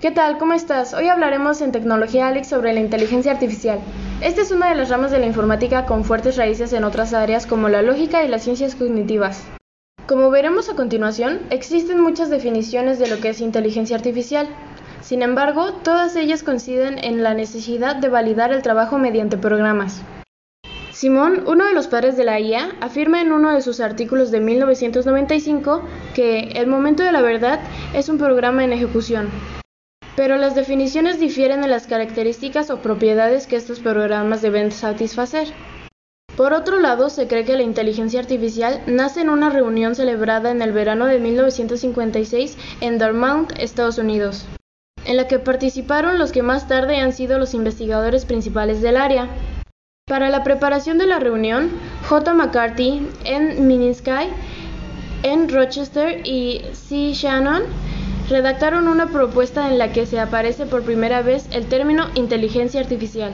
¿Qué tal? ¿Cómo estás? Hoy hablaremos en Tecnología Alex sobre la inteligencia artificial. Esta es una de las ramas de la informática con fuertes raíces en otras áreas como la lógica y las ciencias cognitivas. Como veremos a continuación, existen muchas definiciones de lo que es inteligencia artificial. Sin embargo, todas ellas coinciden en la necesidad de validar el trabajo mediante programas. Simón, uno de los padres de la IA, afirma en uno de sus artículos de 1995 que el momento de la verdad es un programa en ejecución, pero las definiciones difieren en las características o propiedades que estos programas deben satisfacer. Por otro lado, se cree que la inteligencia artificial nace en una reunión celebrada en el verano de 1956 en Dartmouth, Estados Unidos, en la que participaron los que más tarde han sido los investigadores principales del área. Para la preparación de la reunión, J. McCarthy, N. Minsky, N. Rochester y C. Shannon redactaron una propuesta en la que se aparece por primera vez el término inteligencia artificial.